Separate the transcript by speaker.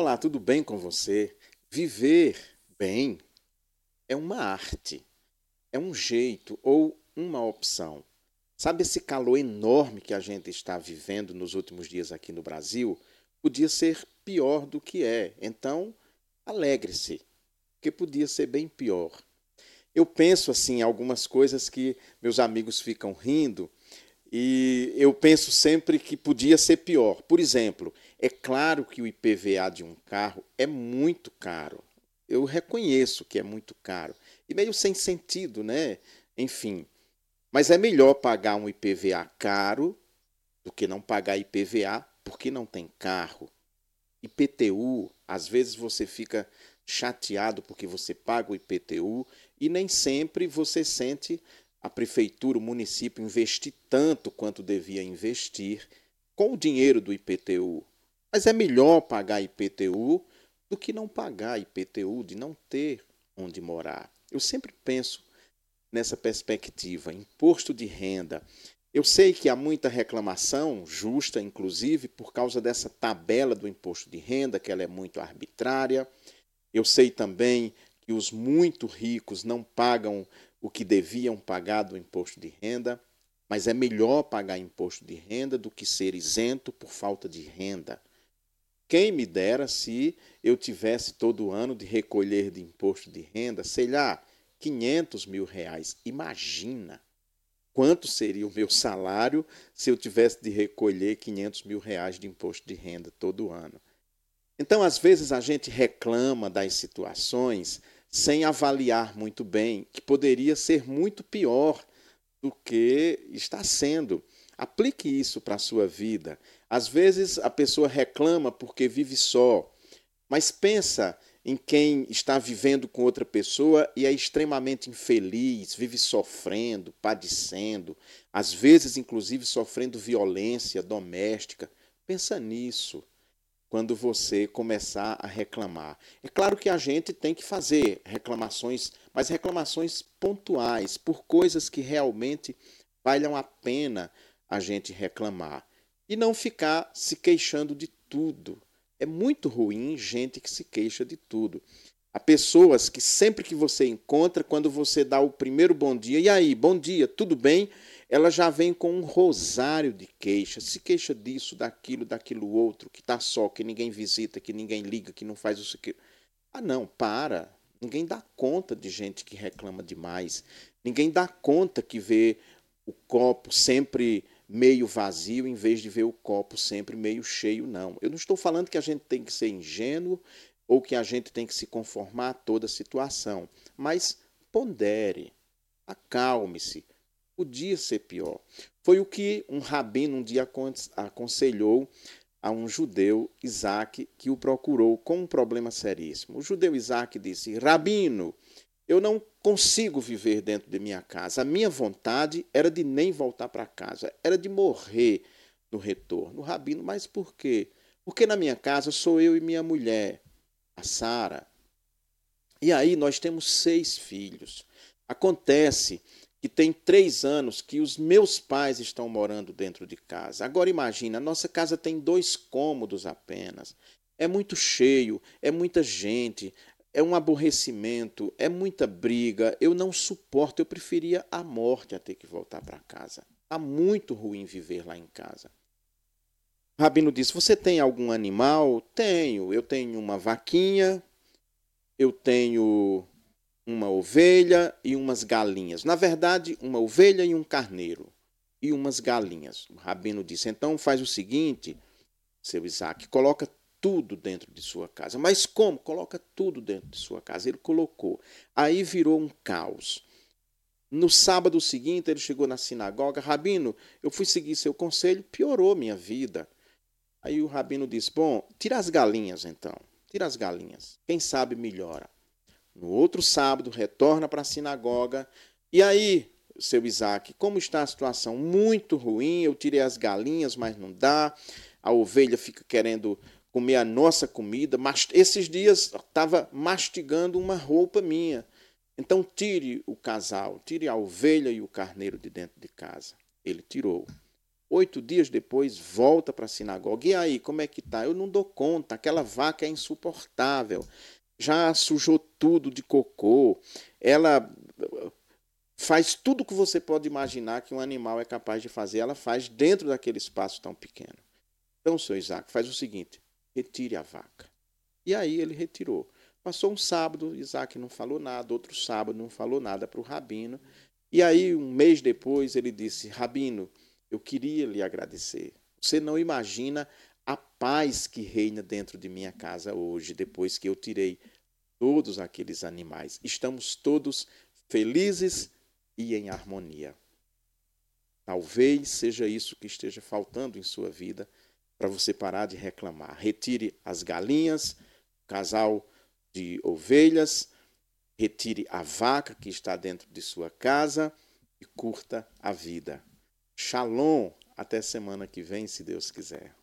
Speaker 1: Olá, tudo bem com você? Viver bem é uma arte, é um jeito ou uma opção. Sabe esse calor enorme que a gente está vivendo nos últimos dias aqui no Brasil? Podia ser pior do que é. Então, alegre-se, porque podia ser bem pior. Eu penso assim algumas coisas que meus amigos ficam rindo e eu penso sempre que podia ser pior. Por exemplo, é claro que o IPVA de um carro é muito caro. Eu reconheço que é muito caro. E meio sem sentido, né? Enfim. Mas é melhor pagar um IPVA caro do que não pagar IPVA porque não tem carro. IPTU, às vezes você fica chateado porque você paga o IPTU e nem sempre você sente a prefeitura, o município investir tanto quanto devia investir com o dinheiro do IPTU. Mas é melhor pagar IPTU do que não pagar IPTU, de não ter onde morar. Eu sempre penso nessa perspectiva, imposto de renda. Eu sei que há muita reclamação, justa inclusive, por causa dessa tabela do imposto de renda, que ela é muito arbitrária. Eu sei também que os muito ricos não pagam o que deviam pagar do imposto de renda, mas é melhor pagar imposto de renda do que ser isento por falta de renda. Quem me dera se eu tivesse todo ano de recolher de imposto de renda, sei lá, 500 mil reais. Imagina quanto seria o meu salário se eu tivesse de recolher 500 mil reais de imposto de renda todo ano. Então, às vezes, a gente reclama das situações sem avaliar muito bem, que poderia ser muito pior do que está sendo. Aplique isso para a sua vida. Às vezes a pessoa reclama porque vive só, mas pensa em quem está vivendo com outra pessoa e é extremamente infeliz, vive sofrendo, padecendo, às vezes inclusive sofrendo violência doméstica. Pensa nisso quando você começar a reclamar. É claro que a gente tem que fazer reclamações, mas reclamações pontuais, por coisas que realmente valham a pena a gente reclamar. E não ficar se queixando de tudo. É muito ruim gente que se queixa de tudo. Há pessoas que sempre que você encontra, quando você dá o primeiro bom dia, e aí, bom dia, tudo bem? ela já vem com um rosário de queixas, se queixa disso, daquilo, daquilo outro, que está só, que ninguém visita, que ninguém liga, que não faz isso aqui. Ah, não, para. Ninguém dá conta de gente que reclama demais. Ninguém dá conta que vê o copo sempre meio vazio em vez de ver o copo sempre meio cheio, não. Eu não estou falando que a gente tem que ser ingênuo ou que a gente tem que se conformar a toda situação, mas pondere, acalme-se, podia ser pior. Foi o que um rabino um dia aconselhou a um judeu, Isaac, que o procurou com um problema seríssimo. O judeu Isaac disse: Rabino, eu não consigo viver dentro de minha casa. A minha vontade era de nem voltar para casa, era de morrer no retorno. Rabino, mas por quê? Porque na minha casa sou eu e minha mulher, a Sara. E aí nós temos seis filhos. Acontece que tem três anos que os meus pais estão morando dentro de casa. Agora imagina, a nossa casa tem dois cômodos apenas. É muito cheio, é muita gente, é um aborrecimento, é muita briga. Eu não suporto, eu preferia a morte a ter que voltar para casa. Tá muito ruim viver lá em casa. O Rabino disse: Você tem algum animal? Tenho. Eu tenho uma vaquinha, eu tenho uma ovelha e umas galinhas. Na verdade, uma ovelha e um carneiro e umas galinhas. O rabino disse: então faz o seguinte, seu Isaac, coloca tudo dentro de sua casa. Mas como? Coloca tudo dentro de sua casa. Ele colocou. Aí virou um caos. No sábado seguinte, ele chegou na sinagoga: Rabino, eu fui seguir seu conselho, piorou minha vida. Aí o rabino disse: Bom, tira as galinhas então. Tira as galinhas. Quem sabe melhora. No outro sábado, retorna para a sinagoga. E aí, seu Isaac, como está a situação? Muito ruim. Eu tirei as galinhas, mas não dá. A ovelha fica querendo comer a nossa comida. Mas esses dias estava mastigando uma roupa minha. Então tire o casal, tire a ovelha e o carneiro de dentro de casa. Ele tirou. Oito dias depois, volta para a sinagoga. E aí, como é que tá? Eu não dou conta, aquela vaca é insuportável. Já sujou tudo de cocô. Ela faz tudo que você pode imaginar que um animal é capaz de fazer. Ela faz dentro daquele espaço tão pequeno. Então, senhor Isaac, faz o seguinte: retire a vaca. E aí ele retirou. Passou um sábado, Isaac não falou nada, outro sábado não falou nada para o rabino. E aí, um mês depois, ele disse: Rabino, eu queria lhe agradecer. Você não imagina a paz que reina dentro de minha casa hoje, depois que eu tirei todos aqueles animais. Estamos todos felizes e em harmonia. Talvez seja isso que esteja faltando em sua vida para você parar de reclamar. Retire as galinhas, casal de ovelhas, retire a vaca que está dentro de sua casa e curta a vida. Shalom. Até semana que vem, se Deus quiser.